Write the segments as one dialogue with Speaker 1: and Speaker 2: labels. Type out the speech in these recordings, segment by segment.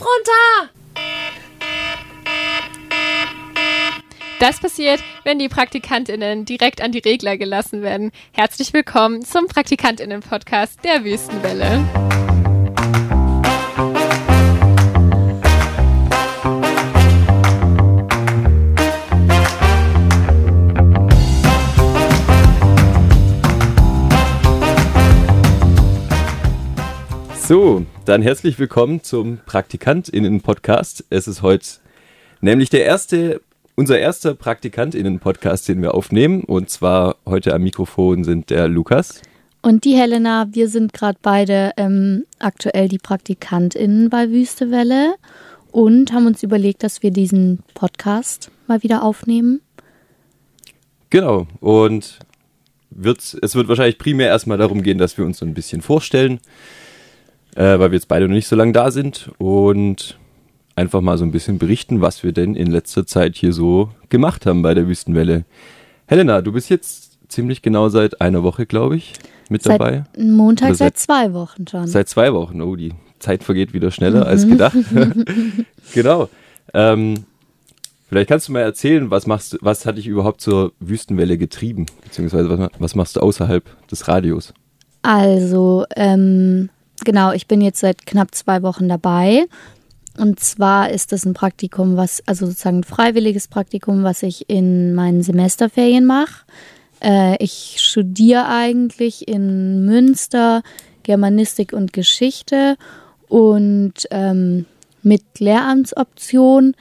Speaker 1: Runter!
Speaker 2: Das passiert, wenn die PraktikantInnen direkt an die Regler gelassen werden. Herzlich willkommen zum PraktikantInnen-Podcast der Wüstenwelle.
Speaker 3: So, dann herzlich willkommen zum PraktikantInnen-Podcast. Es ist heute nämlich der erste unser erster PraktikantInnen-Podcast, den wir aufnehmen. Und zwar heute am Mikrofon sind der Lukas.
Speaker 1: Und die Helena, wir sind gerade beide ähm, aktuell die PraktikantInnen bei Wüstewelle und haben uns überlegt, dass wir diesen Podcast mal wieder aufnehmen.
Speaker 3: Genau. Und wird's, es wird wahrscheinlich primär erstmal darum gehen, dass wir uns so ein bisschen vorstellen, äh, weil wir jetzt beide noch nicht so lange da sind. Und einfach mal so ein bisschen berichten, was wir denn in letzter Zeit hier so gemacht haben bei der Wüstenwelle. Helena, du bist jetzt ziemlich genau seit einer Woche, glaube ich, mit
Speaker 1: seit
Speaker 3: dabei.
Speaker 1: Montag seit, seit, zwei Wochen schon.
Speaker 3: Seit zwei Wochen. Oh, die Zeit vergeht wieder schneller als gedacht. genau. Ähm, vielleicht kannst du mal erzählen, was machst was hat dich überhaupt zur Wüstenwelle getrieben? Beziehungsweise was, was machst du außerhalb des Radios?
Speaker 1: Also, ähm, genau, ich bin jetzt seit knapp zwei Wochen dabei und zwar ist das ein Praktikum, was, also sozusagen ein freiwilliges Praktikum, was ich in meinen Semesterferien mache. Äh, ich studiere eigentlich in Münster Germanistik und Geschichte und ähm, mit Lehramtsoption.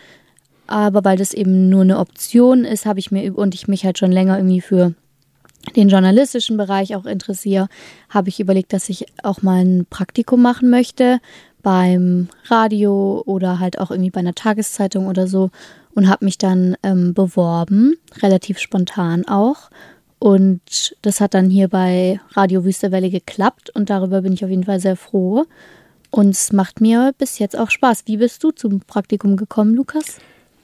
Speaker 1: Aber weil das eben nur eine Option ist, habe ich mir und ich mich halt schon länger irgendwie für den journalistischen Bereich auch interessiere, habe ich überlegt, dass ich auch mal ein Praktikum machen möchte beim Radio oder halt auch irgendwie bei einer Tageszeitung oder so und habe mich dann ähm, beworben, relativ spontan auch. Und das hat dann hier bei Radio Wüsterwelle geklappt und darüber bin ich auf jeden Fall sehr froh. Und es macht mir bis jetzt auch Spaß. Wie bist du zum Praktikum gekommen, Lukas?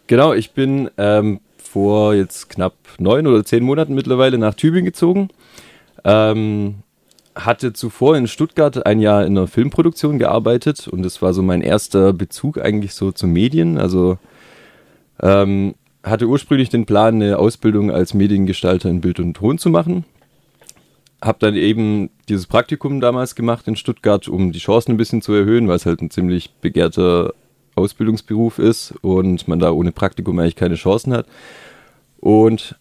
Speaker 3: Genau, ich bin ähm, vor jetzt knapp neun oder zehn Monaten mittlerweile nach Tübingen gezogen. Ähm, hatte zuvor in Stuttgart ein Jahr in einer Filmproduktion gearbeitet und das war so mein erster Bezug eigentlich so zu Medien. Also ähm, hatte ursprünglich den Plan, eine Ausbildung als Mediengestalter in Bild und Ton zu machen. Hab dann eben dieses Praktikum damals gemacht in Stuttgart, um die Chancen ein bisschen zu erhöhen, weil es halt ein ziemlich begehrter Ausbildungsberuf ist und man da ohne Praktikum eigentlich keine Chancen hat. Und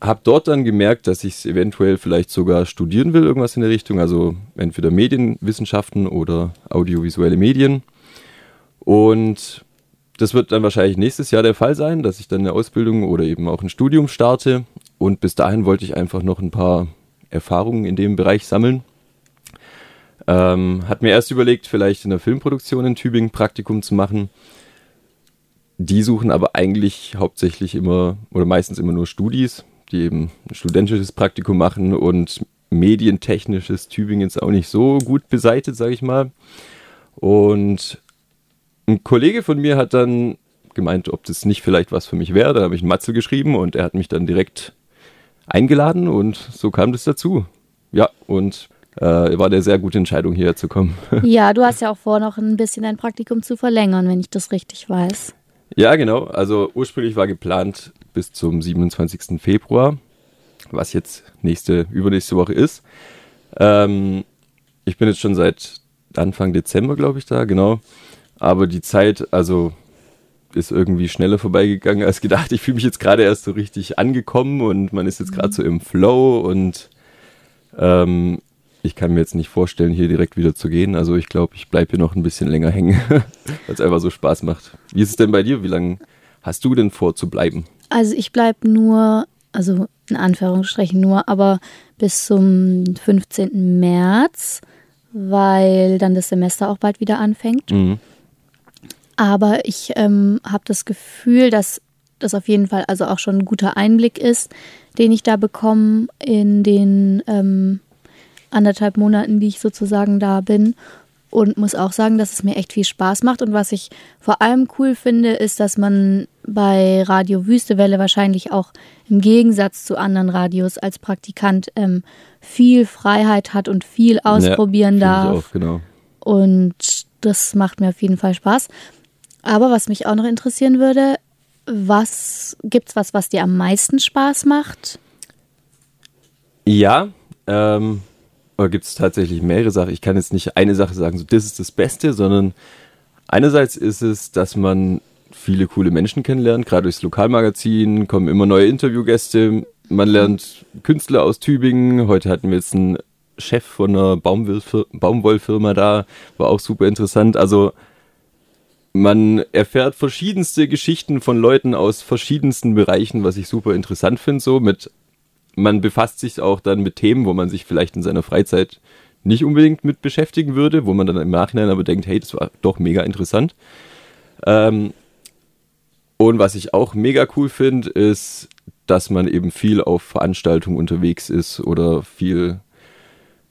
Speaker 3: habe dort dann gemerkt, dass ich es eventuell vielleicht sogar studieren will, irgendwas in der Richtung, also entweder Medienwissenschaften oder audiovisuelle Medien. Und das wird dann wahrscheinlich nächstes Jahr der Fall sein, dass ich dann eine Ausbildung oder eben auch ein Studium starte. Und bis dahin wollte ich einfach noch ein paar Erfahrungen in dem Bereich sammeln. Ähm, hat mir erst überlegt, vielleicht in der Filmproduktion in Tübingen Praktikum zu machen. Die suchen aber eigentlich hauptsächlich immer oder meistens immer nur Studis, die eben ein studentisches Praktikum machen und medientechnisches Tübingen ist auch nicht so gut beseitigt, sage ich mal. Und ein Kollege von mir hat dann gemeint, ob das nicht vielleicht was für mich wäre. Dann habe ich einen Matzel geschrieben und er hat mich dann direkt eingeladen und so kam das dazu. Ja, und äh, war eine sehr gute Entscheidung, hierher zu kommen.
Speaker 1: Ja, du hast ja auch vor, noch ein bisschen dein Praktikum zu verlängern, wenn ich das richtig weiß.
Speaker 3: Ja, genau. Also ursprünglich war geplant, bis zum 27. Februar, was jetzt nächste, übernächste Woche ist. Ähm, ich bin jetzt schon seit Anfang Dezember, glaube ich, da, genau. Aber die Zeit, also ist irgendwie schneller vorbeigegangen als gedacht. Ich fühle mich jetzt gerade erst so richtig angekommen und man ist jetzt gerade so im Flow und ähm, ich kann mir jetzt nicht vorstellen, hier direkt wieder zu gehen. Also ich glaube, ich bleibe hier noch ein bisschen länger hängen, weil es einfach so Spaß macht. Wie ist es denn bei dir? Wie lange hast du denn vor zu bleiben?
Speaker 1: Also ich bleibe nur, also in Anführungsstrichen nur, aber bis zum 15. März, weil dann das Semester auch bald wieder anfängt. Mhm. Aber ich ähm, habe das Gefühl, dass das auf jeden Fall also auch schon ein guter Einblick ist, den ich da bekomme in den ähm, anderthalb Monaten, die ich sozusagen da bin und muss auch sagen, dass es mir echt viel Spaß macht. Und was ich vor allem cool finde, ist, dass man bei Radio Wüstewelle wahrscheinlich auch im Gegensatz zu anderen Radios als Praktikant ähm, viel Freiheit hat und viel ausprobieren ja, darf.
Speaker 3: Auch, genau.
Speaker 1: Und das macht mir auf jeden Fall Spaß. Aber was mich auch noch interessieren würde, was gibt's was, was dir am meisten Spaß macht?
Speaker 3: Ja, ähm, oder gibt es tatsächlich mehrere Sachen? Ich kann jetzt nicht eine Sache sagen, so das ist das Beste, sondern einerseits ist es, dass man viele coole Menschen kennenlernt, gerade durchs Lokalmagazin kommen immer neue Interviewgäste, man lernt Künstler aus Tübingen, heute hatten wir jetzt einen Chef von einer Baumwollfirma da, war auch super interessant, also man erfährt verschiedenste Geschichten von Leuten aus verschiedensten Bereichen, was ich super interessant finde, so mit man befasst sich auch dann mit Themen, wo man sich vielleicht in seiner Freizeit nicht unbedingt mit beschäftigen würde, wo man dann im Nachhinein aber denkt, hey, das war doch mega interessant. Ähm, und was ich auch mega cool finde, ist, dass man eben viel auf Veranstaltungen unterwegs ist oder viel,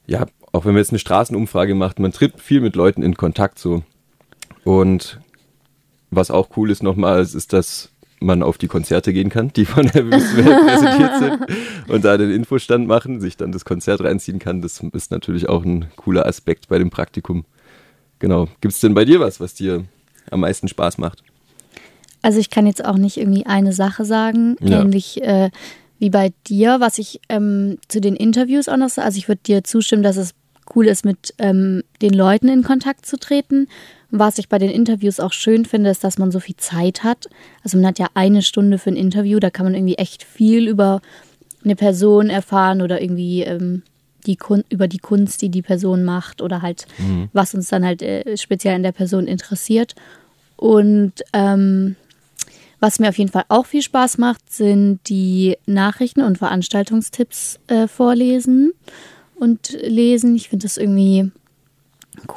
Speaker 3: ja, auch wenn man jetzt eine Straßenumfrage macht, man tritt viel mit Leuten in Kontakt so. Und was auch cool ist nochmals, ist, dass man auf die Konzerte gehen kann, die von der präsentiert sind und da den Infostand machen, sich dann das Konzert reinziehen kann. Das ist natürlich auch ein cooler Aspekt bei dem Praktikum. Genau. Gibt es denn bei dir was, was dir am meisten Spaß macht?
Speaker 1: Also ich kann jetzt auch nicht irgendwie eine Sache sagen, ja. ähnlich äh, wie bei dir, was ich ähm, zu den Interviews auch noch sage. Also ich würde dir zustimmen, dass es cool ist, mit ähm, den Leuten in Kontakt zu treten. Was ich bei den Interviews auch schön finde, ist, dass man so viel Zeit hat. Also man hat ja eine Stunde für ein Interview, da kann man irgendwie echt viel über eine Person erfahren oder irgendwie ähm, die Kun über die Kunst, die die Person macht oder halt, mhm. was uns dann halt äh, speziell an der Person interessiert. Und ähm, was mir auf jeden Fall auch viel Spaß macht, sind die Nachrichten und Veranstaltungstipps äh, vorlesen und lesen. Ich finde das irgendwie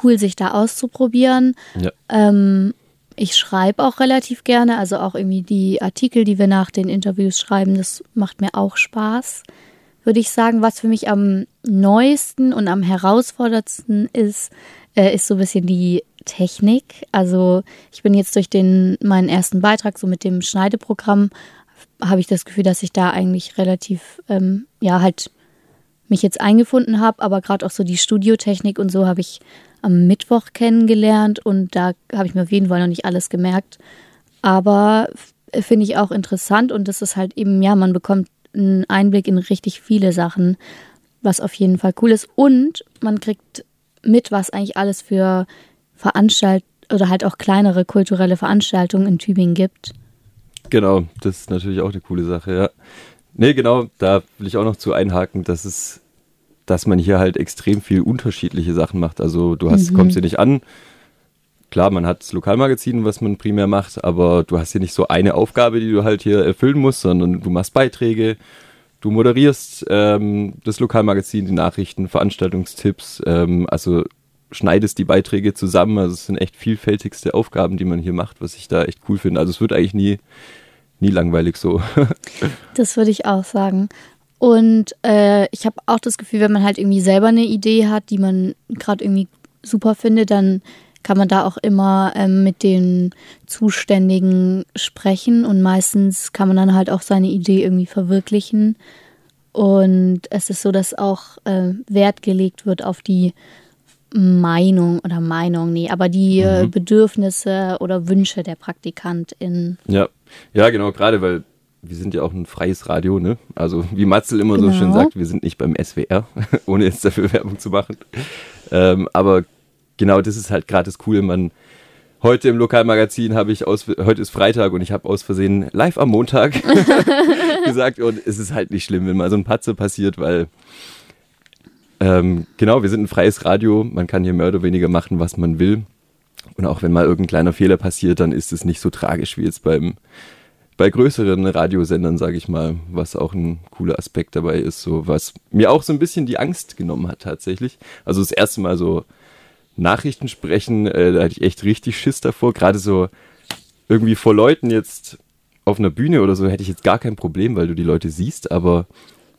Speaker 1: cool, sich da auszuprobieren. Ja. Ähm, ich schreibe auch relativ gerne, also auch irgendwie die Artikel, die wir nach den Interviews schreiben, das macht mir auch Spaß, würde ich sagen. Was für mich am neuesten und am herausforderndsten ist, äh, ist so ein bisschen die Technik. Also ich bin jetzt durch den meinen ersten Beitrag so mit dem Schneideprogramm habe ich das Gefühl, dass ich da eigentlich relativ ähm, ja halt mich jetzt eingefunden habe, aber gerade auch so die Studiotechnik und so habe ich am Mittwoch kennengelernt und da habe ich mir auf jeden Fall noch nicht alles gemerkt. Aber finde ich auch interessant und das ist halt eben, ja, man bekommt einen Einblick in richtig viele Sachen, was auf jeden Fall cool ist. Und man kriegt mit, was eigentlich alles für Veranstaltungen oder halt auch kleinere kulturelle Veranstaltungen in Tübingen gibt.
Speaker 3: Genau, das ist natürlich auch eine coole Sache, ja. Nee, genau, da will ich auch noch zu einhaken, dass es dass man hier halt extrem viel unterschiedliche Sachen macht. Also du hast, mhm. kommst hier nicht an. Klar, man hat das Lokalmagazin, was man primär macht, aber du hast hier nicht so eine Aufgabe, die du halt hier erfüllen musst, sondern du machst Beiträge, du moderierst ähm, das Lokalmagazin, die Nachrichten, Veranstaltungstipps, ähm, also schneidest die Beiträge zusammen. Also es sind echt vielfältigste Aufgaben, die man hier macht, was ich da echt cool finde. Also es wird eigentlich nie, nie langweilig so.
Speaker 1: das würde ich auch sagen. Und äh, ich habe auch das Gefühl, wenn man halt irgendwie selber eine Idee hat, die man gerade irgendwie super findet, dann kann man da auch immer ähm, mit den Zuständigen sprechen und meistens kann man dann halt auch seine Idee irgendwie verwirklichen. Und es ist so, dass auch äh, Wert gelegt wird auf die Meinung oder Meinung, nee, aber die äh, mhm. Bedürfnisse oder Wünsche der Praktikantin.
Speaker 3: Ja, ja, genau, gerade weil wir sind ja auch ein freies Radio, ne? Also wie Matzel immer genau. so schön sagt, wir sind nicht beim SWR, ohne jetzt dafür Werbung zu machen. Ähm, aber genau das ist halt gerade das Coole, man heute im Lokalmagazin habe ich aus, heute ist Freitag und ich habe aus Versehen live am Montag gesagt und es ist halt nicht schlimm, wenn mal so ein Patze passiert, weil ähm, genau, wir sind ein freies Radio, man kann hier mehr oder weniger machen, was man will. Und auch wenn mal irgendein kleiner Fehler passiert, dann ist es nicht so tragisch wie jetzt beim bei größeren Radiosendern, sage ich mal, was auch ein cooler Aspekt dabei ist, so was mir auch so ein bisschen die Angst genommen hat tatsächlich. Also das erste Mal so Nachrichten sprechen, äh, da hatte ich echt richtig Schiss davor. Gerade so irgendwie vor Leuten jetzt auf einer Bühne oder so hätte ich jetzt gar kein Problem, weil du die Leute siehst, aber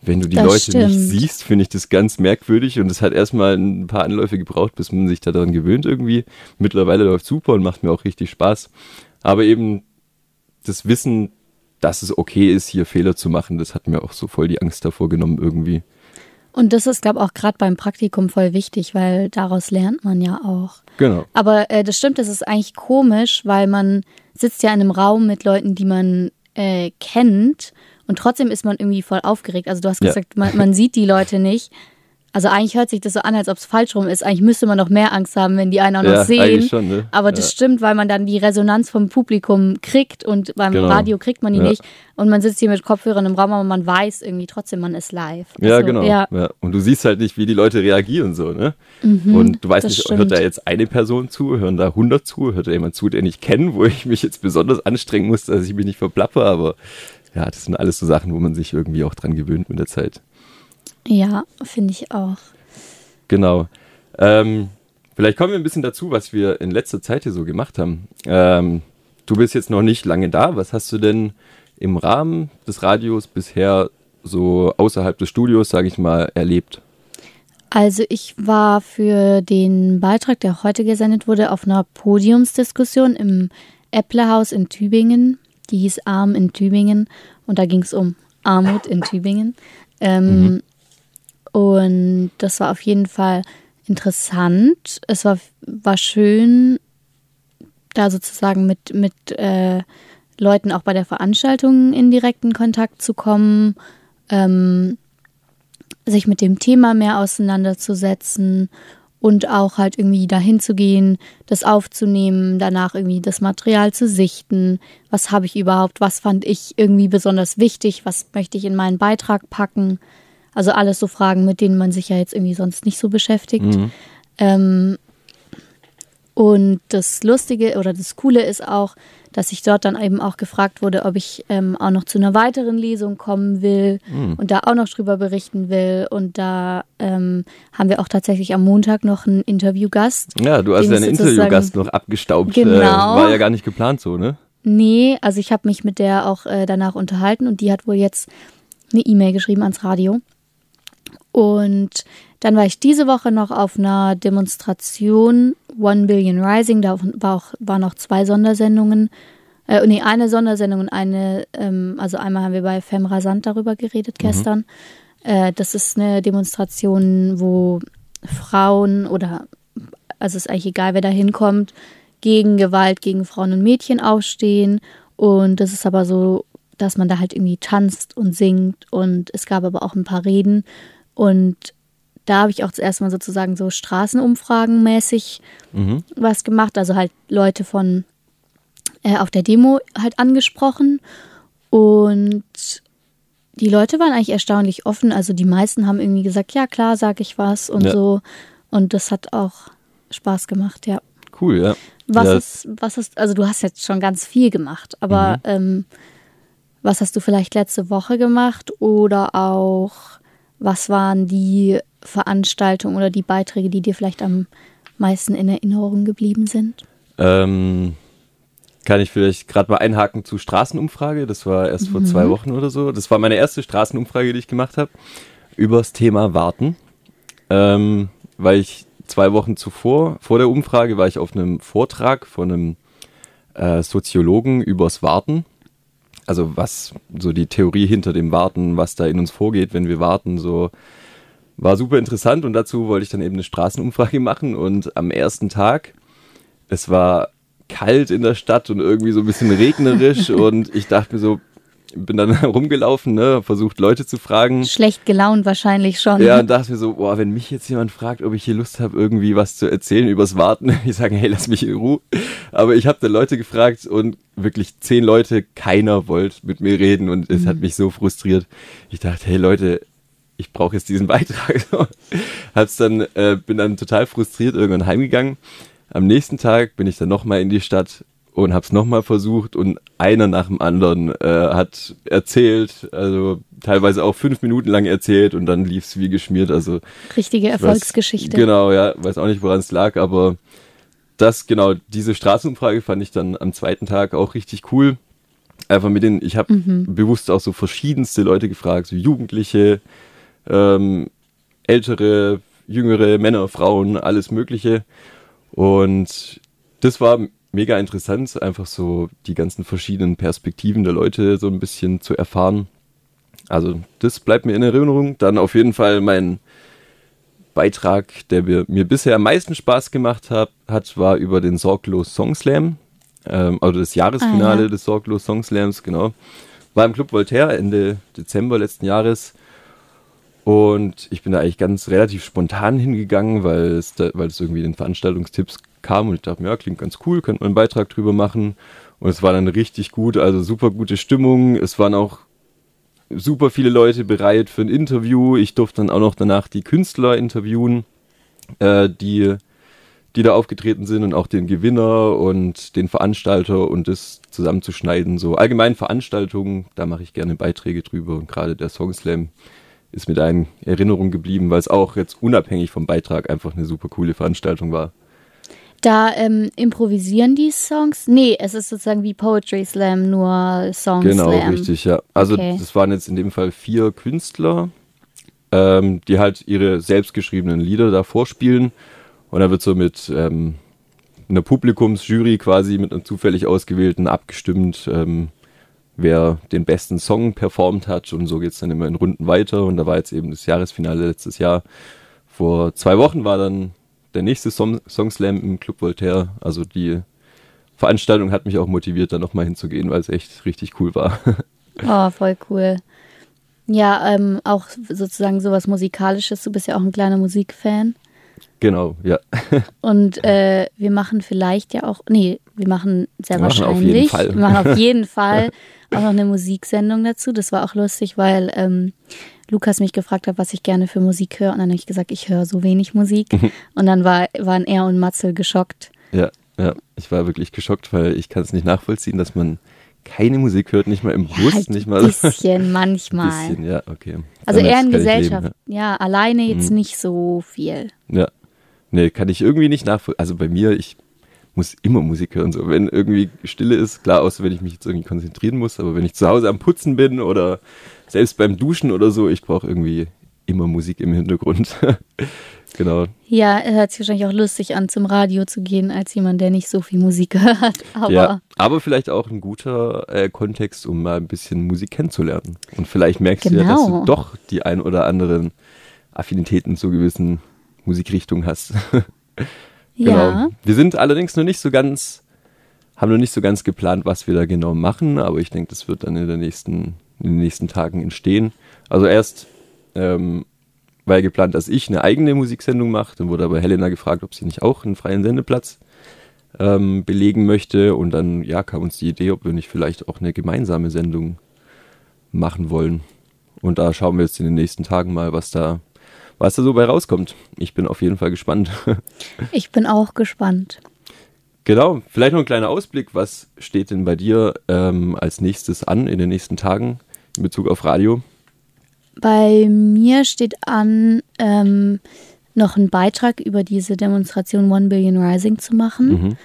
Speaker 3: wenn du die das Leute stimmt. nicht siehst, finde ich das ganz merkwürdig und es hat erstmal ein paar Anläufe gebraucht, bis man sich daran gewöhnt irgendwie. Mittlerweile läuft super und macht mir auch richtig Spaß. Aber eben das Wissen, dass es okay ist, hier Fehler zu machen, das hat mir auch so voll die Angst davor genommen irgendwie.
Speaker 1: Und das ist, glaube ich, auch gerade beim Praktikum voll wichtig, weil daraus lernt man ja auch.
Speaker 3: Genau.
Speaker 1: Aber äh, das stimmt, das ist eigentlich komisch, weil man sitzt ja in einem Raum mit Leuten, die man äh, kennt und trotzdem ist man irgendwie voll aufgeregt. Also du hast
Speaker 3: Ja.
Speaker 1: gesagt, man, man sieht die Leute nicht. Also eigentlich hört sich das so an, als ob es falsch rum ist. Eigentlich müsste man noch mehr Angst haben, wenn die einen auch noch
Speaker 3: Ja,
Speaker 1: sehen.
Speaker 3: schon, ne?
Speaker 1: Aber das
Speaker 3: Ja.
Speaker 1: stimmt, weil man dann die Resonanz vom Publikum kriegt und beim
Speaker 3: Genau.
Speaker 1: Radio kriegt man die
Speaker 3: Ja.
Speaker 1: nicht. Und man sitzt hier mit Kopfhörern im Raum, aber man weiß irgendwie trotzdem, man ist live.
Speaker 3: Ja,
Speaker 1: Also,
Speaker 3: genau.
Speaker 1: Ja,
Speaker 3: Ja. Und du siehst halt nicht, wie die Leute reagieren so, ne? und du weißt
Speaker 1: Mhm,
Speaker 3: nicht, hört da
Speaker 1: stimmt.
Speaker 3: jetzt eine Person zu, hören da 100 zu, hört da jemand zu, den ich kenne, wo ich mich jetzt besonders anstrengen muss, dass ich mich nicht verplappe, aber ja, das sind alles so Sachen, wo man sich irgendwie auch dran gewöhnt mit der Zeit.
Speaker 1: ja finde ich auch.
Speaker 3: Genau. Ähm, vielleicht kommen wir ein bisschen dazu, was wir in letzter Zeit hier so gemacht haben. Ähm, du bist jetzt noch nicht lange da. Was hast du denn im Rahmen des Radios bisher so außerhalb des Studios, sage ich mal, erlebt?
Speaker 1: Also ich war für den Beitrag, der heute gesendet wurde, auf einer Podiumsdiskussion im Äpplehaus in Tübingen. Die hieß Arm in Tübingen und da ging es um Armut in Tübingen. Ähm, Und das war auf jeden Fall interessant. Es war, war schön, da sozusagen mit, mit äh, Leuten auch bei der Veranstaltung in direkten Kontakt zu kommen. Ähm, sich mit dem Thema mehr auseinanderzusetzen und auch halt irgendwie dahin zu gehen, das aufzunehmen, danach irgendwie das Material zu sichten. Was habe ich überhaupt? Was fand ich irgendwie besonders wichtig? Was möchte ich in meinen Beitrag packen? Also alles so Fragen, mit denen man sich ja jetzt irgendwie sonst nicht so beschäftigt. Ähm, und das Lustige oder das Coole ist auch, dass ich dort dann eben auch gefragt wurde, ob ich ähm, auch noch zu einer weiteren Lesung kommen will und da auch noch drüber berichten will. Und da ähm, haben wir auch tatsächlich am Montag noch einen Interviewgast.
Speaker 3: Ja, du hast
Speaker 1: ich sozusagen-
Speaker 3: Interviewgast noch abgestaubt.
Speaker 1: Genau.
Speaker 3: Äh, war ja gar nicht geplant so, ne?
Speaker 1: Nee, also ich habe mich mit der auch äh, danach unterhalten und die hat wohl jetzt eine E-Mail geschrieben ans Radio. Und dann war ich diese Woche noch auf einer Demonstration One Billion Rising. Da war auch, waren noch zwei Sondersendungen. Äh, nee, eine Sondersendung und eine, ähm, also einmal haben wir bei Femme Rasant darüber geredet gestern. Äh, das ist eine Demonstration, wo Frauen oder, also ist eigentlich egal, wer da hinkommt, gegen Gewalt gegen Frauen und Mädchen aufstehen. Und das ist aber so, dass man da halt irgendwie tanzt und singt. Und es gab aber auch ein paar Reden. Und da habe ich auch zuerst mal sozusagen so Straßenumfragen mäßig
Speaker 3: Mhm.
Speaker 1: was gemacht. Also halt Leute von äh, auf der Demo halt angesprochen. Und die Leute waren eigentlich erstaunlich offen. Also die meisten haben irgendwie gesagt, ja klar, sag ich was und
Speaker 3: Ja.
Speaker 1: so. Und das hat auch Spaß gemacht, ja.
Speaker 3: Cool, ja.
Speaker 1: Was
Speaker 3: ja,
Speaker 1: ist, was ist, also du hast jetzt schon ganz viel gemacht, aber
Speaker 3: Mhm.
Speaker 1: ähm, was hast du vielleicht letzte Woche gemacht oder auch was waren die Veranstaltungen oder die Beiträge, die dir vielleicht am meisten in Erinnerung geblieben sind?
Speaker 3: Ähm, kann ich vielleicht gerade mal einhaken zu Straßenumfrage. Das war erst vor zwei Wochen oder so. Das war meine erste Straßenumfrage, die ich gemacht habe, übers Thema Warten. Ähm, weil ich zwei Wochen zuvor, vor der Umfrage, war ich auf einem Vortrag von einem äh, Soziologen übers Warten. Also was so die Theorie hinter dem Warten, was da in uns vorgeht, wenn wir warten, so war super interessant. Und dazu wollte ich dann eben eine Straßenumfrage machen. Und am ersten Tag, es war kalt in der Stadt und irgendwie so ein bisschen regnerisch. Und ich dachte mir so, bin dann rumgelaufen, ne, versucht Leute zu fragen.
Speaker 1: Schlecht gelaunt wahrscheinlich schon.
Speaker 3: Ja, und dachte mir so, boah, wenn mich jetzt jemand fragt, ob ich hier Lust habe, irgendwie was zu erzählen übers Warten, ich sage, hey, lass mich in Ruhe. Aber ich habe dann Leute gefragt und wirklich zehn Leute, keiner wollte mit mir reden und es hat mich so frustriert. Ich dachte, hey Leute, ich brauche jetzt diesen Beitrag. Hab's dann, äh, bin dann total frustriert irgendwann heimgegangen. Am nächsten Tag bin ich dann nochmal in die Stadt und hab's nochmal versucht und einer nach dem anderen äh, hat erzählt, also teilweise auch fünf Minuten lang erzählt und dann lief's wie geschmiert. Also
Speaker 1: Richtige
Speaker 3: ich weiß-
Speaker 1: Erfolgsgeschichte.
Speaker 3: Genau, ja, weiß auch nicht, woran es lag, aber das, genau, diese Straßenumfrage fand ich dann am zweiten Tag auch richtig cool. Einfach mit den, ich habe bewusst auch so verschiedenste Leute gefragt, so Jugendliche, ähm, ältere, jüngere Männer, Frauen, alles Mögliche. Und das war mega interessant, einfach so die ganzen verschiedenen Perspektiven der Leute so ein bisschen zu erfahren. Also das bleibt mir in Erinnerung. Dann auf jeden Fall mein Beitrag, der mir, mir bisher am meisten Spaß gemacht hat, hat war über den Sorglos Song Slam. Ähm, also das Jahresfinale ah, ja. des Sorglos Song Slams, genau. War im Club Voltaire Ende Dezember letzten Jahres. Und ich bin da eigentlich ganz relativ spontan hingegangen, weil es, da, weil es irgendwie in den Veranstaltungstipps kam und ich dachte mir, ja, klingt ganz cool, könnte man einen Beitrag drüber machen. Und es war dann richtig gut, also super gute Stimmung. Es waren auch super viele Leute bereit für ein Interview. Ich durfte dann auch noch danach die Künstler interviewen, äh, die, die da aufgetreten sind und auch den Gewinner und den Veranstalter und das zusammenzuschneiden. So allgemein Veranstaltungen, da mache ich gerne Beiträge drüber und gerade der Song Slam ist da in Erinnerung geblieben, weil es auch jetzt unabhängig vom Beitrag einfach eine super coole Veranstaltung war.
Speaker 1: Da ähm, improvisieren die Songs? Nee, es ist sozusagen wie Poetry Slam, nur Song
Speaker 3: genau,
Speaker 1: Slam.
Speaker 3: Genau, richtig, ja. Also okay. das waren jetzt in dem Fall vier Künstler, ähm, die halt ihre selbstgeschriebenen Lieder da vorspielen. Und da wird so mit ähm, einer Publikumsjury quasi mit einem zufällig ausgewählten abgestimmt, ähm, wer den besten Song performt hat. Und so geht es dann immer in Runden weiter. Und da war jetzt eben das Jahresfinale letztes Jahr. Vor zwei Wochen war dann der nächste Song, Song Slam im Club Voltaire. Also die Veranstaltung hat mich auch motiviert, da nochmal hinzugehen, weil es echt richtig cool war.
Speaker 1: Oh, voll cool. Ja, ähm, auch sozusagen sowas Musikalisches. Du bist ja auch ein kleiner Musikfan.
Speaker 3: Genau, ja.
Speaker 1: Und äh, wir machen vielleicht ja auch, nee, wir machen sehr
Speaker 3: wir
Speaker 1: wahrscheinlich.
Speaker 3: Machen auf jeden Fall.
Speaker 1: Wir machen auf jeden Fall auch noch eine Musiksendung dazu. Das war auch lustig, weil ähm, Lukas mich gefragt hat, was ich gerne für Musik höre. Und dann habe ich gesagt, ich höre so wenig Musik. Mhm. und dann war, waren er und Matzel geschockt.
Speaker 3: Ja, ja. Ich war wirklich geschockt, weil ich kann es nicht nachvollziehen, dass man keine Musik hört, nicht mal im Bus,
Speaker 1: ja, halt
Speaker 3: nicht mal.
Speaker 1: Ein bisschen, manchmal.
Speaker 3: Bisschen, ja, okay.
Speaker 1: Also Damit eher in Gesellschaft. Leben, ja. ja. alleine jetzt mhm. nicht so viel.
Speaker 3: Ja. Nee, kann ich irgendwie nicht nachvollziehen. Also bei mir, ich muss immer Musik hören. So, wenn irgendwie Stille ist, klar, außer wenn ich mich jetzt irgendwie konzentrieren muss, aber wenn ich zu Hause am Putzen bin oder selbst beim Duschen oder so, ich brauche irgendwie immer Musik im Hintergrund. genau.
Speaker 1: Ja, hört sich wahrscheinlich auch lustig an, zum Radio zu gehen, als jemand, der nicht so viel Musik hört. Aber,
Speaker 3: ja, aber vielleicht auch ein guter äh, Kontext, um mal ein bisschen Musik kennenzulernen. Und vielleicht merkst genau. du ja, dass du genau. doch die ein oder anderen Affinitäten zu gewissen Musikrichtungen hast. genau. Ja. Wir sind allerdings noch nicht so ganz, haben noch nicht so ganz geplant, was wir da genau machen, aber ich denke, das wird dann in nächsten in den nächsten Tagen entstehen. Also erst ähm, war ja geplant, dass ich eine eigene Musiksendung mache. Dann wurde aber Helena gefragt, ob sie nicht auch einen freien Sendeplatz ähm, belegen möchte. Und dann ja, kam uns die Idee, ob wir nicht vielleicht auch eine gemeinsame Sendung machen wollen. Und da schauen wir jetzt in den nächsten Tagen mal, was da, was da so bei rauskommt. Ich bin auf jeden Fall gespannt.
Speaker 1: ich bin auch gespannt.
Speaker 3: Genau, vielleicht noch ein kleiner Ausblick. Was steht denn bei dir ähm, als nächstes an in den nächsten Tagen? in Bezug auf Radio?
Speaker 1: Bei mir steht an, ähm, noch einen Beitrag über diese Demonstration One Billion Rising zu machen. Mhm.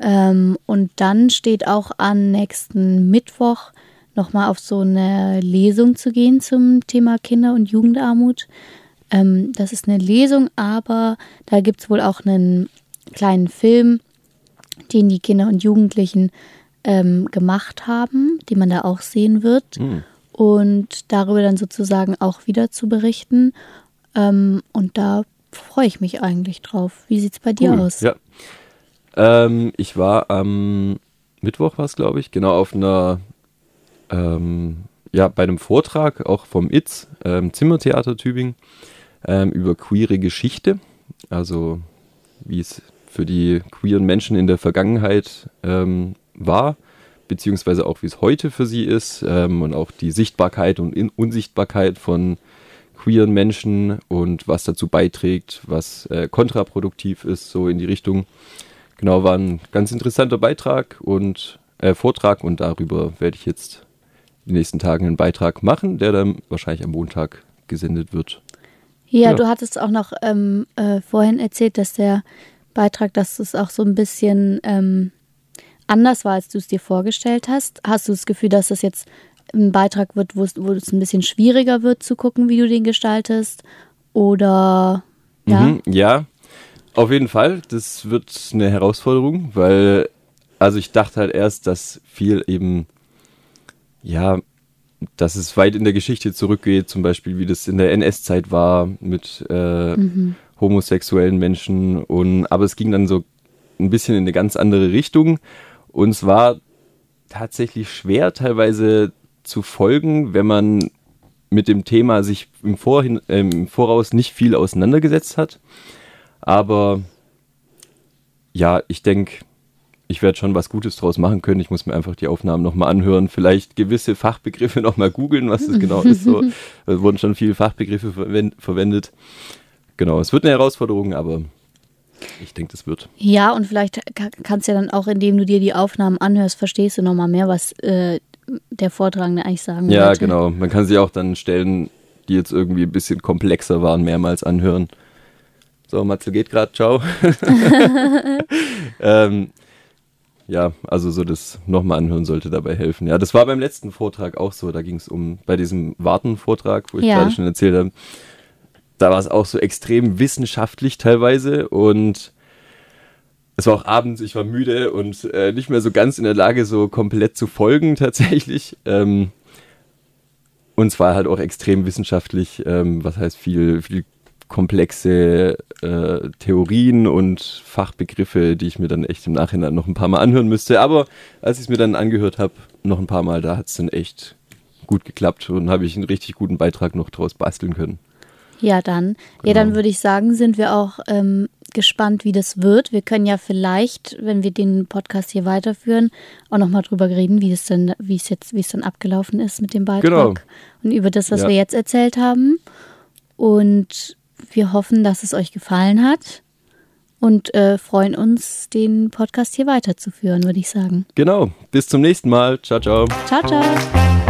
Speaker 1: Ähm, und dann steht auch an, nächsten Mittwoch nochmal auf so eine Lesung zu gehen zum Thema Kinder- und Jugendarmut. Ähm, das ist eine Lesung, aber da gibt es wohl auch einen kleinen Film, den die Kinder und Jugendlichen ähm, gemacht haben, die man da auch sehen wird. Mhm. Und darüber dann sozusagen auch wieder zu berichten. Ähm, und da freue ich mich eigentlich drauf. Wie sieht es bei dir aus?
Speaker 3: Ja. Ähm, ich war am Mittwoch, war es, glaube ich, genau auf einer, ähm, ja, bei einem Vortrag auch vom ITZ, ähm, Zimmertheater Tübingen, ähm, über queere Geschichte. Also, wie es für die queeren Menschen in der Vergangenheit ähm, war, beziehungsweise auch wie es heute für sie ist ähm, und auch die Sichtbarkeit und In Unsichtbarkeit von queeren Menschen und was dazu beiträgt, was äh, kontraproduktiv ist, so in die Richtung. Genau, war ein ganz interessanter Beitrag und äh, Vortrag und darüber werde ich jetzt den nächsten Tagen einen Beitrag machen, der dann wahrscheinlich am Montag gesendet wird.
Speaker 1: Ja, ja. du hattest auch noch ähm, äh, vorhin erzählt, dass der Beitrag, dass es auch so ein bisschen ähm, anders war, als du es dir vorgestellt hast? Hast du das Gefühl, dass das jetzt ein Beitrag wird, wo es, wo es ein bisschen schwieriger wird zu gucken, wie du den gestaltest? Oder ja?
Speaker 3: Mhm, ja, auf jeden Fall. Das wird eine Herausforderung, weil, also ich dachte halt erst, dass viel eben, ja, dass es weit in der Geschichte zurückgeht, zum Beispiel wie das in der NS-Zeit war mit äh, mhm. homosexuellen Menschen. Und aber es ging dann so ein bisschen in eine ganz andere Richtung. Und es war tatsächlich schwer, teilweise zu folgen, wenn man mit dem Thema sich im, Vorhin, äh, im Voraus nicht viel auseinandergesetzt hat. Aber ja, ich denke, ich werde schon was Gutes draus machen können. Ich muss mir einfach die Aufnahmen nochmal anhören, vielleicht gewisse Fachbegriffe nochmal googeln, was das genau ist. So, es wurden schon viele Fachbegriffe verwendet. Genau, es wird eine Herausforderung, aber ich denke, das wird.
Speaker 1: Ja, und vielleicht kannst du ja dann auch, indem du dir die Aufnahmen anhörst, verstehst du nochmal mehr, was äh, der Vortragende eigentlich sagen
Speaker 3: Ja, wollte. genau. Man kann sich auch dann Stellen, die jetzt irgendwie ein bisschen komplexer waren, mehrmals anhören. So, Matze geht gerade, ciao. ähm, ja, also so das nochmal anhören sollte dabei helfen. Ja, das war beim letzten Vortrag auch so. Da ging es um, bei diesem Warten-Vortrag, wo ich ja. gerade schon erzählt habe, da war es auch so extrem wissenschaftlich teilweise und es war auch abends, ich war müde und äh, nicht mehr so ganz in der Lage, so komplett zu folgen tatsächlich. Ähm, und es war halt auch extrem wissenschaftlich, ähm, was heißt viel, viel komplexe äh, Theorien und Fachbegriffe, die ich mir dann echt im Nachhinein noch ein paar Mal anhören müsste. Aber als ich es mir dann angehört habe, noch ein paar Mal, da hat es dann echt gut geklappt und habe ich einen richtig guten Beitrag noch draus basteln können.
Speaker 1: Ja, dann. Genau. Ja, dann würde ich sagen, sind wir auch ähm, gespannt, wie das wird. Wir können ja vielleicht, wenn wir den Podcast hier weiterführen, auch nochmal drüber reden, wie es denn, wie es jetzt, wie es dann abgelaufen ist mit dem Beitrag. Genau. Und über das, was ja. wir jetzt erzählt haben. Und wir hoffen, dass es euch gefallen hat und äh, freuen uns, den Podcast hier weiterzuführen, würde ich sagen.
Speaker 3: Genau. Bis zum nächsten Mal. Ciao, ciao.
Speaker 1: Ciao, ciao.